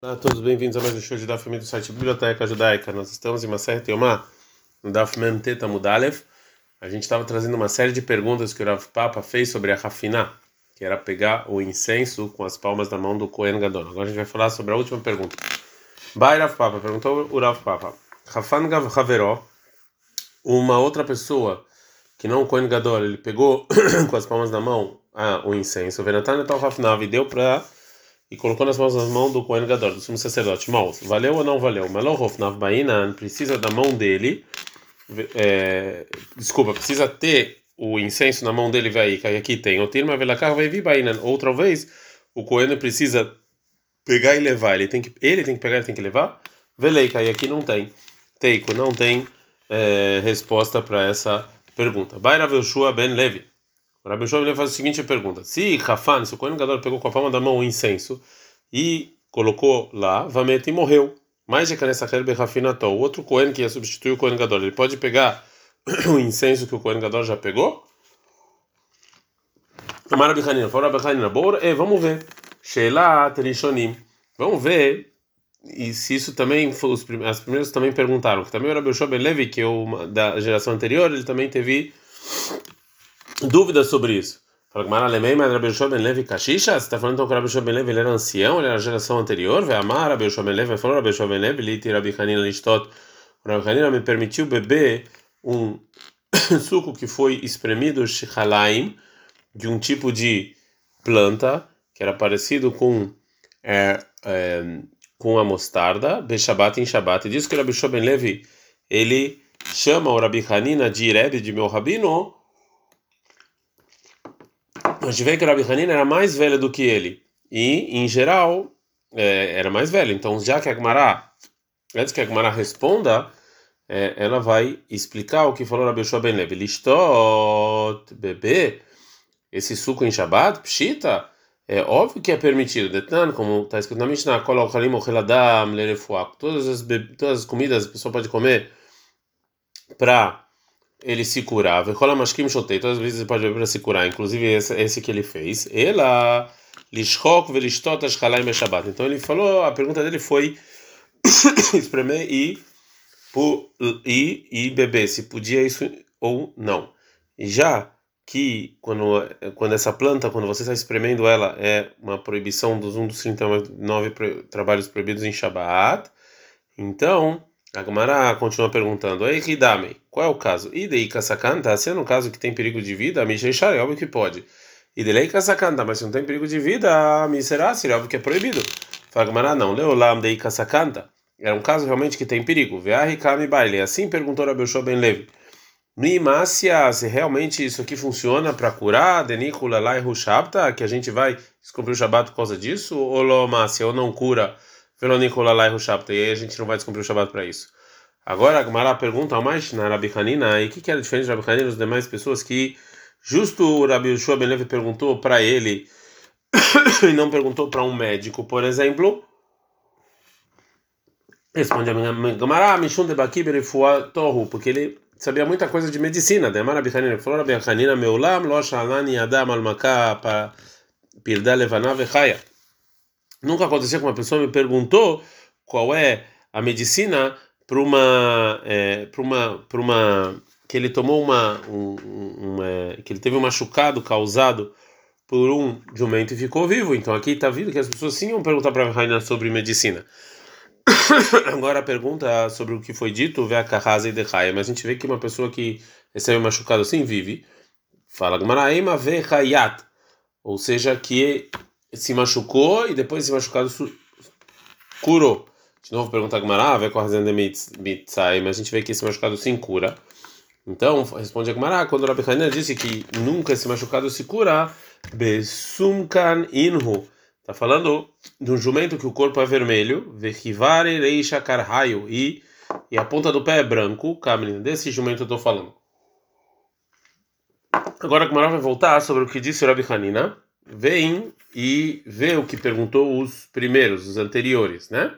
Olá a todos, bem-vindos a mais um show de Daf do site Biblioteca Judaica. Nós estamos em uma série Teomá, no Daf Mem Mudalev. A gente estava trazendo uma série de perguntas que o Rav Papa fez sobre a Rafiná, que era pegar o incenso com as palmas da mão do Kohen Gadol. Agora a gente vai falar sobre a última pergunta. Bai Rav Papa, perguntou o Rav Papa. Rafan Haveró, uma outra pessoa que não o Kohen Gadol, ele pegou com as palmas da mão ah, o incenso, Venatan Tal Rafiná, e deu para e colocou nas mãos das mãos do Gadol, do sumo sacerdote. Maus, valeu ou não valeu? Melohof Navbainan precisa da mão dele, é, desculpa, precisa ter o incenso na mão dele, vai que aqui tem. O Tirma Velakar vai vir Bainan. Outra vez, o Kohen precisa pegar e levar, ele tem que, ele tem que pegar, ele tem que levar. Veleika, e aqui não tem. Teiko, não tem é, resposta para essa pergunta. Baira Velshua Ben Levi. O Rabi Shua faz a seguinte pergunta: Se Rafan, se o Kohen Gadol pegou com a palma da mão o incenso e colocou lá, Vamet e morreu. Mais de Kanessa Herbe Rafinato, o outro Kohen que ia substituir o Kohen Gadol, ele pode pegar o incenso que o Kohen Gadol já pegou? Amara Bichanina, fora Bichanina, Bor, é, vamos ver. Sheila Terishonim. Vamos ver e se isso também os as primeiras também perguntaram que também o Rabi Ben Levi que é uma da geração anterior ele também teve dúvidas sobre isso. Fala que Maralemei, mas Rabi Ben Levi Kashisha, você está falando então que Rabi Ben Levi ele era ancião, ele era geração anterior? Vai amar Rabi Ben Levi, falou Rabi Ben Levi, Liti Rabi Hanina Listot. O Rabi Hanina me permitiu beber um suco que foi espremido shihalaim de um tipo de planta que era parecido com é, é, com a mostarda, Beshabat em Shabat. E diz que o Rabi Ben Levi ele chama o Rabi Hanina de Rebbe de meu rabino a gente vê que o Rabi Hanina era mais velho do que ele. E, em geral, é, era mais velho. Então, já que a Gemara, antes que a Gemara responda, é, ela vai explicar o que falou Rabi Yoshua Ben Levi. Listot, bebê, esse suco em Shabbat, pshita, é óbvio que é permitido. Detan, como está escrito na Mishnah, todas as, todas as comidas a pessoa pode comer para ele se curava. Rola mashkim shotei, todas as vezes ele pode beber para se curar, inclusive esse, esse que ele fez. Ela lishchok velishtot ashkalaim beshabat. Então ele falou, a pergunta dele foi espremer e, e, e beber, se podia isso ou não. Já que quando, quando essa planta, quando você está espremendo ela, é uma proibição dos um dos 39 trabalhos proibidos em Shabat, então a Gemara continua perguntando: Ei, Hidame, qual é o caso? Idei Kasakanta, se é no caso que tem perigo de vida, Misheshar, é óbvio que pode. Idelei Kasakanta, mas se não tem perigo de vida, Miserá, seria óbvio que é proibido. Fala Gemara, não, Leolam Dei Kasakanta. É um caso realmente que tem perigo. Veahikami Baile. Assim perguntou Rabi Ben Levi. Mimácia, se realmente isso aqui funciona para curar, Denikula Lai Rushabta, que a gente vai descobrir o Shabat por causa disso, ou Lomácia, ou não cura e aí a gente não vai descumprir o Shabbat para isso. Agora a pergunta ao mais na Rabi Hanina, e o que, que era diferente de Rabi Hanina das demais pessoas que justo o Rabi Yoshua perguntou para ele e não perguntou para um médico, por exemplo. Responde a Gemara, Mishun de Baki Tohu, porque ele sabia muita coisa de medicina. Demar Rabi Hanina falou, Rabi Hanina, Meulam, Lo Shalani Adam Almaka, Pirda Levana Vechaya. Nunca aconteceu que uma pessoa me perguntou qual é a medicina para uma, é, para uma, para uma que ele tomou uma, um, uma, que ele teve um machucado causado por um jumento e ficou vivo. Então aqui está vindo que as pessoas sim vão perguntar para a rainha sobre medicina. Agora a pergunta sobre o que foi dito, vê a carrasa e derraia, mas a gente vê que uma pessoa que recebe um machucado assim vive. Fala, Gmaraema ve hayat, ou seja, que se machucou e depois esse machucado curou. De novo, pergunta Gmará, ah, vai com a razão de mitzai, mas a gente vê que esse machucado sim cura. Então, responde a Gmará, quando o Rabi Hanina disse que nunca esse machucado se cura, besumkan inhu. Está falando de um jumento que o corpo é vermelho, vechivare reisha e, e a ponta do pé é branco, Kamrin, desse jumento eu estou falando. Agora a vai voltar sobre o que disse o Rabi Hanina vem e vê o que perguntou os primeiros, os anteriores, né?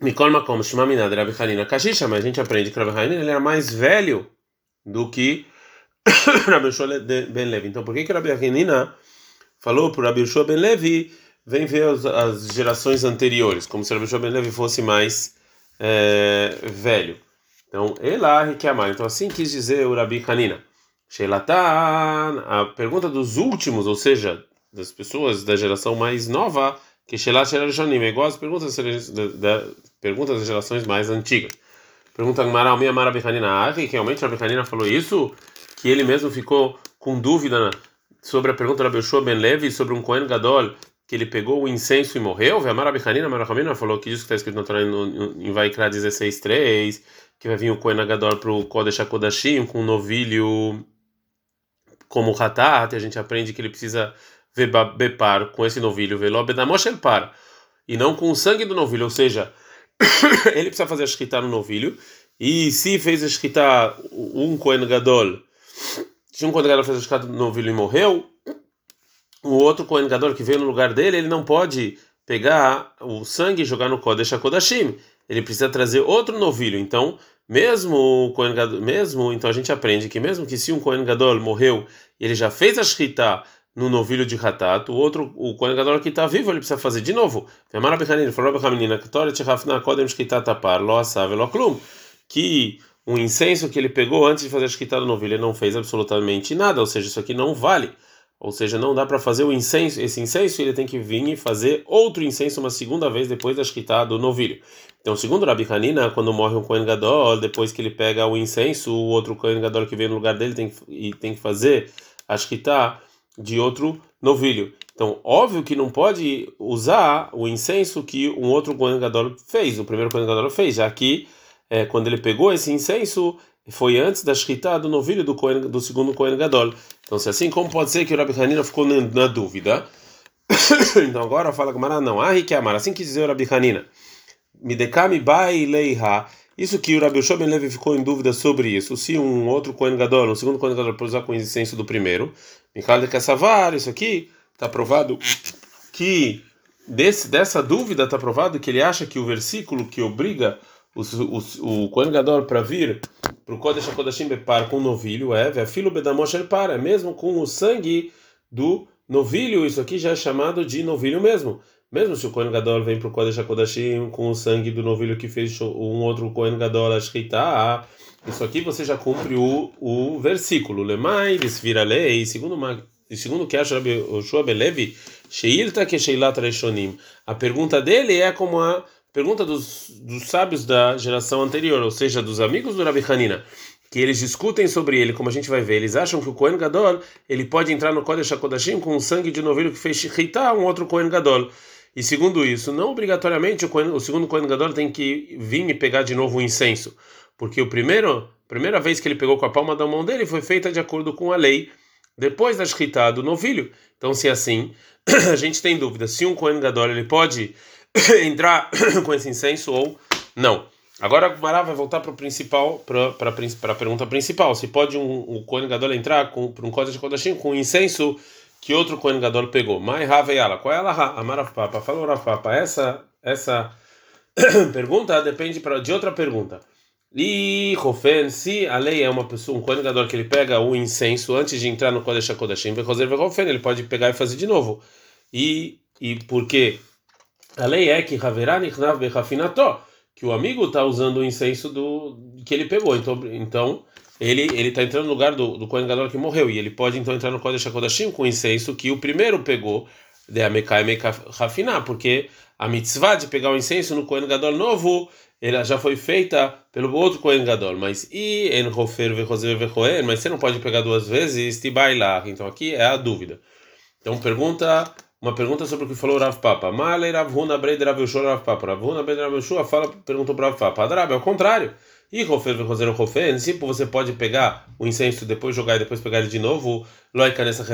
Mikol Makom Shimamina de Rabi Hanina Kashisha, mas a gente aprende que Rabi Hanina ele era mais velho do que Rabi Yoshua Ben Levi. Então por que que Rabi Hanina falou para Rabi Yoshua Ben Levi vem ver as, as gerações anteriores, como se Rabi Shua Ben Levi fosse mais é, velho. Então, Elahi que. Então, assim quis dizer o Rabi Hanina. Sheilatan, a pergunta dos últimos, ou seja, das pessoas da geração mais nova, que Sheilat Shelarishonim, é igual às perguntas, da, da, perguntas das gerações mais antigas. Pergunta Gmará, minha Mara Hanina, ah, que realmente Rabi Hanina falou isso? Que ele mesmo ficou com dúvida sobre a pergunta da Beshua Ben Levi sobre um Kohen Gadol que ele pegou o incenso e morreu? Vemara Bichanina, Marahamina falou que isso que está escrito na Torá em Vaikra 16.3, que vai vir o Kohen Gadol para o Kodesh HaKodashim com um novilho como o Hatat, a gente aprende que ele precisa bepar com esse novilho, Velobedamosh el par, e não com o sangue do novilho, ou seja, ele precisa fazer a shkita no novilho, e se fez a shkita um Kohen Gadol, se um Kohen Gadol fez a shkita no novilho e morreu, o outro Kohen Gadol que veio no lugar dele, ele não pode pegar o sangue e jogar no Kodesh HaKodashim. Ele precisa trazer outro novilho. Então, mesmo o Kohen Gadol, mesmo, então a gente aprende que mesmo que se um Kohen Gadol morreu, ele já fez a Shkita no novilho de Hatat, o outro, o Kohen Gadol que está vivo, ele precisa fazer de novo. Que um incenso que ele pegou antes de fazer a Shkita do novilho, ele não fez absolutamente nada, ou seja, isso aqui não vale. Ou seja, não dá para fazer o incenso, esse incenso ele tem que vir e fazer outro incenso uma segunda vez depois da shkita do novilho. Então, segundo Rabi Hanina, quando morre um Kohen Gadol, depois que ele pega o incenso, o outro Kohen Gadol que vem no lugar dele tem, e tem que fazer a shkita de outro novilho. Então, óbvio que não pode usar o incenso que um outro Kohen Gadol fez, o primeiro Kohen Gadol fez, já que é, quando ele pegou esse incenso, foi antes da shkita do novilho do, do segundo Kohen Gadol. Então, se assim, como pode ser que o Rabi Hanina ficou na, na dúvida? então, agora fala com Mara, não. Ah, que amar. Assim que dizer o Rabi Hanina. Midekami bai leiha. Isso que o Rabi Shoben Levi ficou em dúvida sobre isso. Se um outro Kohen Gadol, um segundo Kohen Gadol, pode usar com o incenso do primeiro. Michal de Kassavar, isso aqui está provado que desse, dessa dúvida está provado que ele acha que o versículo que obriga o, o, o Gadol para vir para o Kodesh HaKodashim Bepar com o novilho é filo Bedamosh para, mesmo com o sangue do novilho, isso aqui já é chamado de novilho mesmo. Mesmo se o Kohen Gadol vem para o Kodesh HaKodashim com o sangue do novilho que fez um outro Kohen Gadol Ashkeita, isso aqui você já cumpre o, o versículo. Lemai, vira lei, segundo segundo que acha o Shua Belevi, Sheilta que Sheilat Reshonim. A pergunta dele é como a pergunta dos, dos sábios da geração anterior, ou seja, dos amigos do Rabi Hanina, que eles discutem sobre ele, como a gente vai ver, eles acham que o Kohen Gadol ele pode entrar no Kodesh HaKodashim com o sangue de um novilho que fez Shechita um outro Kohen Gadol. E segundo isso, não obrigatoriamente o, Kohen, o segundo Kohen Gadol tem que vir e pegar de novo o incenso, porque o primeiro, primeira vez que ele pegou com a palma da mão dele foi feita de acordo com a lei, depois da Shechita do novilho. Então, se é assim, a gente tem dúvida se um Kohen Gadol ele pode entrar com esse incenso ou não. Agora a Mará vai voltar para o principal, para a pergunta principal. Se pode um, um Kohen Gadol entrar para um de Kodashim com incenso que outro Kohen Gadol pegou? Mai Raveiala. Qual é a Amara Papa? Falou Papa. Essa, essa pergunta depende pra, de outra pergunta. E Rofen, se a lei é uma pessoa, um Kohen Gadol que ele pega o incenso antes de entrar no Kodesh HaKodashim, ele pode pegar e fazer de novo. E, e por quê? A lei é que que o amigo está usando o incenso do que ele pegou. Então, então ele ele está entrando no lugar do, do Kohen Gadol que morreu e ele pode então entrar no Kodesh HaKodashim com o incenso que o primeiro pegou de Amekai Mekai Rafiná, porque a mitzvah de pegar o incenso no Kohen Gadol novo ela já foi feita pelo outro Kohen Gadol, mas e mas você não pode pegar duas vezes bailar. Então aqui é a dúvida. Então pergunta uma pergunta sobre o que falou Rav Papa. Malei Rav Huna Breid Rav Yoshua Rav Papa. Rav Huna Breid Rav Yoshua fala, perguntou para Rav Papa. Adrab, é o contrário. E Rofer Roser Rofer, tipo, você pode pegar o incenso, depois jogar e depois pegar ele de novo. Loika nessa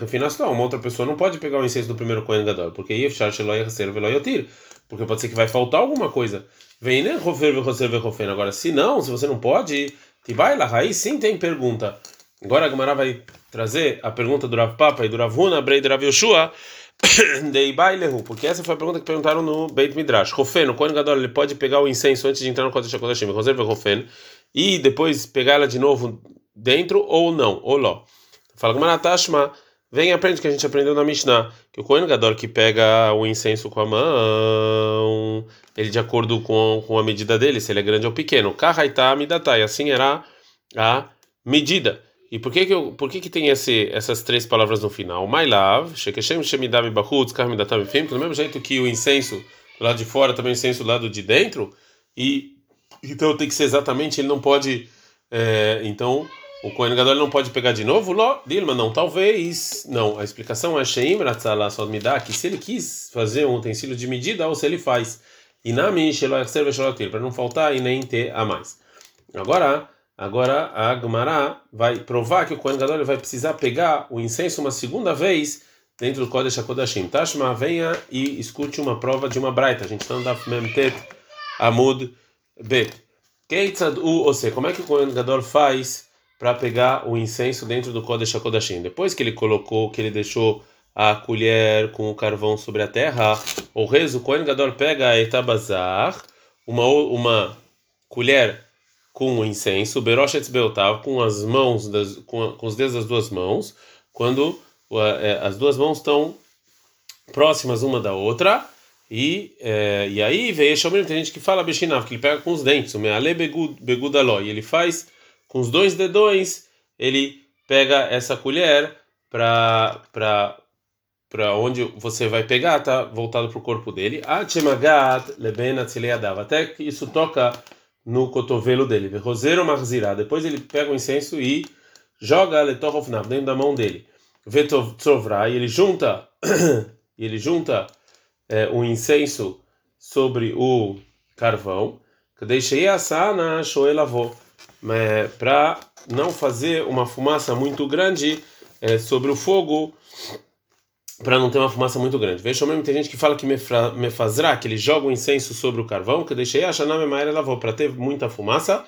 refinação. Uma outra pessoa não pode pegar o incenso do primeiro Kohen Gadol, porque Yefshar Sheloy Reserve Loyotir. Porque pode ser que vai faltar alguma coisa. Vem, né? Rofer Roser Rofer. Agora, se não, se você não pode, lá, aí sim tem pergunta. Agora a Gamara vai trazer a pergunta do Rav Papa e do Rav Huna, Breid Rav Yoshua. Deibailehu, porque essa foi a pergunta que perguntaram no Beit Midrash. Rofen, o Kohen Gadol, ele pode pegar o incenso antes de entrar no Kodesh HaKodashim, reserva Rofen, e depois pegar ela de novo dentro ou não, ou ló. Fala com Maratashma, Vem aprende que a gente aprendeu na Mishnah, que o Kohen Gadol que pega o incenso com a mão, ele de acordo com, com a medida dele, se ele é grande ou pequeno. Kahaita midatai, assim era a medida. E por que que, eu, por que, que tem esse, essas três palavras no final? My love, shekeshem shemidav bahutz, karmidatam fim, do mesmo jeito que o incenso do lado de fora, também o incenso do lado de dentro, e então tem que ser exatamente, ele não pode, é, então o Kohen Gadol não pode pegar de novo? Ló, Dilma, não, talvez. Não, a explicação é Sheim Ratzala Sodmidah, que se ele quis fazer um utensílio de medida, ou se ele faz. E na para não faltar e nem ter a mais. Agora, agora a Gemara vai provar que o Kohen Gadol vai precisar pegar o incenso uma segunda vez dentro do Kodesh HaKodashim. Tashma, venha e escute uma prova de uma braita. A gente está no Daf Memtet Amud Bet. Keitzad U, ou seja, como é que o Kohen Gadol faz para pegar o incenso dentro do Kodesh HaKodashim. Depois que ele colocou, que ele deixou a colher com o carvão sobre a terra, o rezo, o Kohen Gadol pega a etabazar, uma, uma colher com o incenso, beroshet beotav, com as mãos, das, com, com, os dedos das duas mãos, quando é, as duas mãos estão próximas uma da outra, e, é, e aí veio tem gente que fala bechinav, que ele pega com os dentes, o meale begudaló, e ele faz com os dois dedões, ele pega essa colher para onde você vai pegar, tá voltado para o corpo dele. Até que isso toca no cotovelo dele. Roseiro marzirá. Depois ele pega o incenso e joga letorofnav dentro da mão dele. Vetovra e ele junta e ele junta é, o incenso sobre o carvão. Deixei a sana shoelavô para não fazer uma fumaça muito grande é, sobre o fogo, para não ter uma fumaça muito grande. Veja mesmo, tem gente que fala que me fazrá, que ele joga o incenso sobre o carvão, que deixei a Shana Memaira lavou, para ter muita fumaça.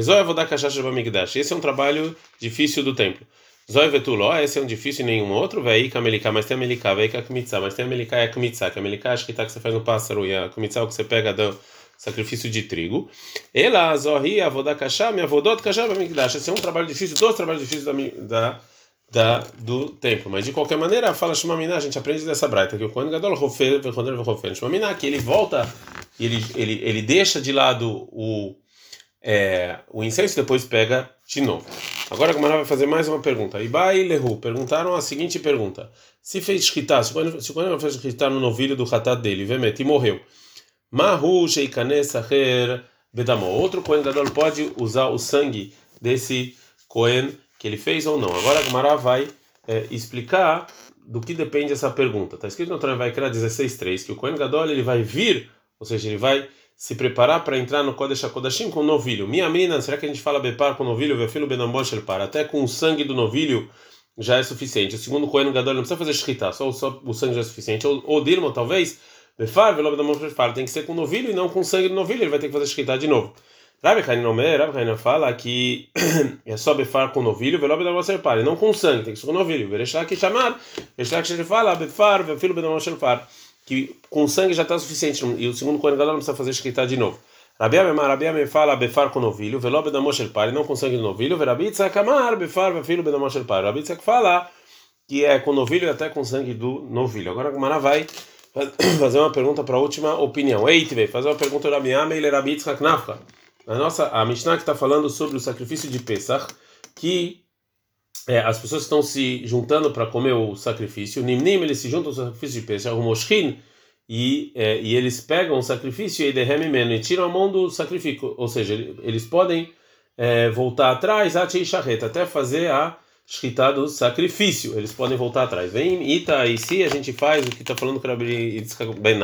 Zóia vou dar cachaça de Bamigdash. Esse é um trabalho difícil do templo. Zóia vetuló, esse é um difícil e nenhum outro. Vei kamelika, mas tem a melika, vei kakmitza, mas tem a e a kmitza, que a melika acho que tá que você faz no pássaro e a kmitza é o que você pega do sacrifício de trigo. Ela, Zohi, Avodakashá, minha Avodot Kashá, Bamigdash. Esse é um trabalho difícil, dois trabalhos difíceis da, da, da, do templo. Mas de qualquer maneira, fala Shumamina, a gente aprende dessa braita, que o Kohen Gadol Shumamina, que ele volta, ele, ele, ele deixa de lado o, é, o incenso e depois pega de novo. Agora a Gamara vai fazer mais uma pergunta. Ibai e Lehu perguntaram a seguinte pergunta: Se fez shkita, se o Kohen fez shkita no novilho do ratat dele, Vemet, e morreu. Mahu sheikanes acher bedamo. Outro Kohen Gadol pode usar o sangue desse Kohen que ele fez ou não. Agora a Gemara vai é, explicar do que depende essa pergunta. Está escrito no Torah vai criar 16.3 que o Kohen Gadol ele vai vir, ou seja, ele vai se preparar para entrar no Kodesh HaKodashim com novilho. Minha menina, será que a gente fala bepar com novilho? Vefilo benamboshel para. Até com o sangue do novilho já é suficiente. O segundo Kohen Gadol não precisa fazer shkita, só, só o sangue já é suficiente. Ou, ou talvez Befar, velob da mão tem que ser com novilho e não com sangue do novilho, ele vai ter que fazer escrita de novo. Rabi Hanin Omer, Rabi fala que é só befar com novilho, velob da mão e não com sangue, tem que ser com novilho. Verechá que chamar, Verechá que ele fala, befar, filho da mão que com sangue já está suficiente, e o segundo Kohen não precisa fazer escrita de novo. Rabi Amemar, Rabi Amem fala befar com novilho, velob da mão não com sangue do novilho, verabi tzakamar, befar, filho da mão Rabi Tzak fala que é com novilho e até com sangue do novilho. Agora a Gemara vai fazer uma pergunta para a última opinião. Ei, Tive, fazer uma pergunta da minha e Rabi Yitzhak Nafka. A nossa a Mishnah que está falando sobre o sacrifício de Pesach, que é, as pessoas estão se juntando para comer o sacrifício. Nimnim, eles se juntam ao sacrifício de Pesach, o Moshkin, e, é, e eles pegam o sacrifício e derremem e tiram a mão do sacrifício. Ou seja, eles podem é, voltar atrás até fazer a Shkita do sacrifício. Eles podem voltar atrás. Vem Ita e se a gente faz o que está falando o Ben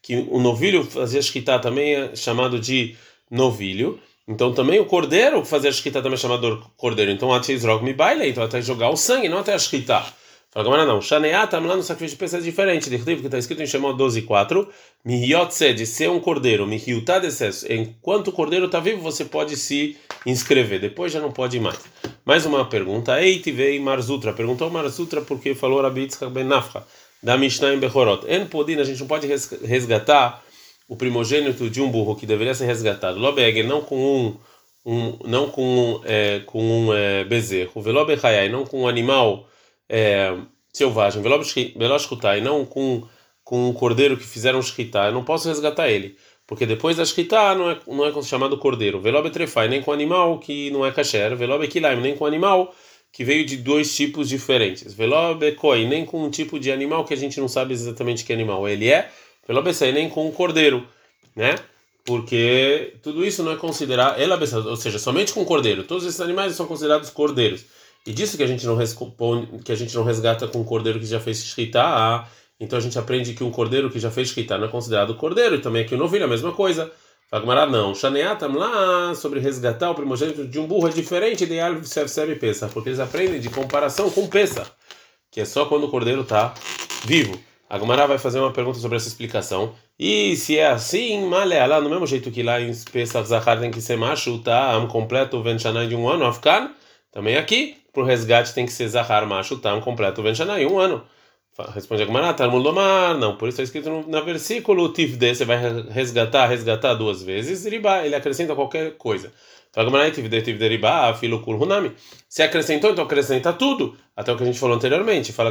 que o novilho fazia Shkita também é chamado de novilho. Então também o cordeiro fazia Shkita também é chamado cordeiro. Então até Israel me baile, então até jogar o sangue, não até a Shkita. Fala agora não. Shaneata lá no sacrifício de peça é diferente. De que está escrito em Shemot 12, 4. Mihiotse, de ser um cordeiro. Mihiutá de Enquanto o cordeiro está vivo, você pode se inscrever. Depois já não pode mais. Mais uma pergunta. Eitivei Marzutra. Perguntou Marzutra porque falou Rabi Yitzhak Ben Nafcha. Da Mishnah em Bechorot. En Podina, a gente não pode resgatar o primogênito de um burro que deveria ser resgatado. Lobeger, não com um, um não com um, é, com um é, bezerro. Velobechayai, não com um animal é, selvagem, e não com, com um cordeiro que fizeram shkita, eu não posso resgatar ele. Porque depois da shkita não é, não é chamado cordeiro. Velobe trefai, nem com animal que não é kasher. Velobe kilaim, nem com animal que veio de dois tipos diferentes. Velobe koi, nem com um tipo de animal que a gente não sabe exatamente que animal ele é. Velobe sei, nem com um cordeiro, né? Porque tudo isso não é considerado, ou seja, somente com cordeiro. Todos esses animais são considerados cordeiros. E disso que a gente não responde, que a gente não resgata com um cordeiro que já fez shkita, ah, então a gente aprende que um cordeiro que já fez shkita não é considerado cordeiro, e também aqui o novilho é a mesma coisa. Fagmará não. Shaneatam lá sobre resgatar o primogênito de um burro é diferente de Alv Sev Pesa, porque eles aprendem de comparação com Pesa, que é só quando o cordeiro está vivo. A Gumara vai fazer uma pergunta sobre essa explicação. E se é assim, malé lá, no mesmo jeito que lá em Pesach Zahar tem que ser macho, tá? Um completo Venchanai de um ano, Afkan, também aqui, para o resgate tem que ser Zahar macho, tá? Um completo Venchanai, um ano. Responde a Gumara, Talmud Lomar, não, por isso está escrito no, no versículo Tifde, você vai resgatar, resgatar duas vezes, Riba, ele acrescenta qualquer coisa. Se acrescentou, então acrescenta tudo, até o que a gente falou anteriormente. Fala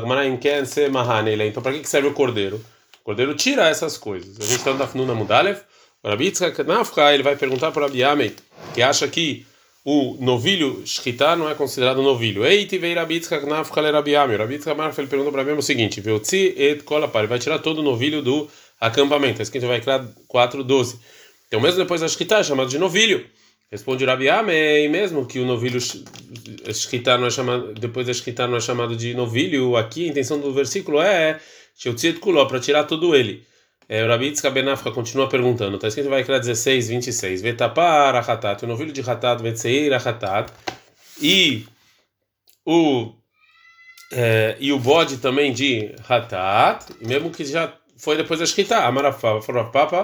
Então, para que serve o cordeiro? O cordeiro tira essas coisas. A gente está no Fnuna Mudalev. O Rabi ele vai perguntar para Rabi Amei, que acha que o novilho shkita não é considerado novilho. Ei, tivei Rabi Nafka le Rabi Amei. Rabi ele perguntou para mim o seguinte: Veutzi et kolapar. Ele vai tirar todo o novilho do acampamento. Esse que a gente vai criar 4:12. Então, mesmo depois da shkita, é chamado de novilho. Responde Rabi Amei, mesmo que o novilho escritar não é chamado, depois da escritar não é chamado de novilho, aqui a intenção do versículo é para tirar todo ele. É, o Rabi Tzkabenafka continua perguntando, está escrito vai criar 16, 26. Vetapar achatat, o novilho de hatat, vetseir achatat, e o é, e o bode também de hatat, mesmo que já foi depois da escrita, amarafá, forapapa,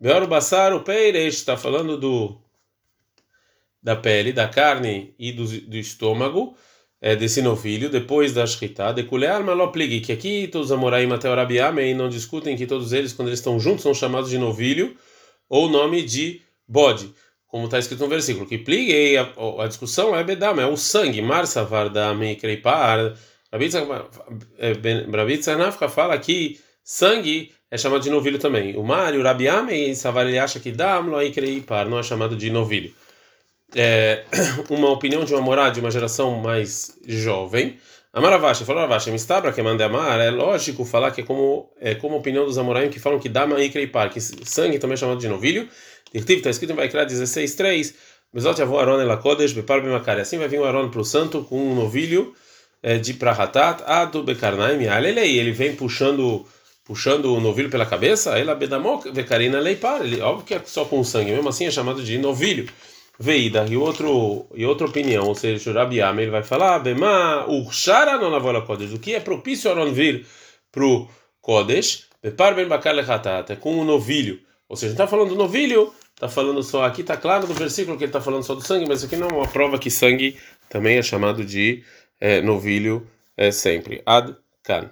beor basar, o peiresh, está falando do da pele, da carne e do, do estômago é, desse novilho, depois da shkita, de kulear maloplig, que aqui todos os amoraim até o Rabiamei não discutem que todos eles, quando eles estão juntos, são chamados de novilho ou nome de bode, como está escrito no versículo, que pliguei, a, a, discussão é bedam, é o sangue, marsa vardame kreipar, Rabitzanafka fala que sangue é chamado de novilho também. O Mário, o Rabiamei, Savar, ele acha que dam, lo kreipar, não é chamado de novilho é, uma opinião de uma morada de uma geração mais jovem. Amaravashi, falou Aravashi, mistabra que manda amar, é lógico falar que é como é como a opinião dos amoraim que falam que dama e kreipar, que sangue também é chamado de novilho. Dirtiv está escrito em Vaikra 16:3, Mesot avô Aron ela kodesh bepar bemakari. Assim vai vir o Aron para o santo com um novilho é, de prahatat adu bekarnaim alelei. Ele vem puxando puxando o novilho pela cabeça, ela bedamok bekarina leipar. Ele óbvio que é só com sangue, mesmo assim é chamado de novilho. Veida, e, outro, e outra opinião, ou seja, o Rabi ele vai falar, Bema, Urshara não lavou a Kodesh, o que é propício a vir para o Kodesh, Bepar ben Bakar lechatat, é com o novilho, ou seja, não está falando do novilho, está falando só, aqui está claro no versículo que ele está falando só do sangue, mas aqui não é uma prova que sangue também é chamado de é, novilho é, sempre. Ad Kan.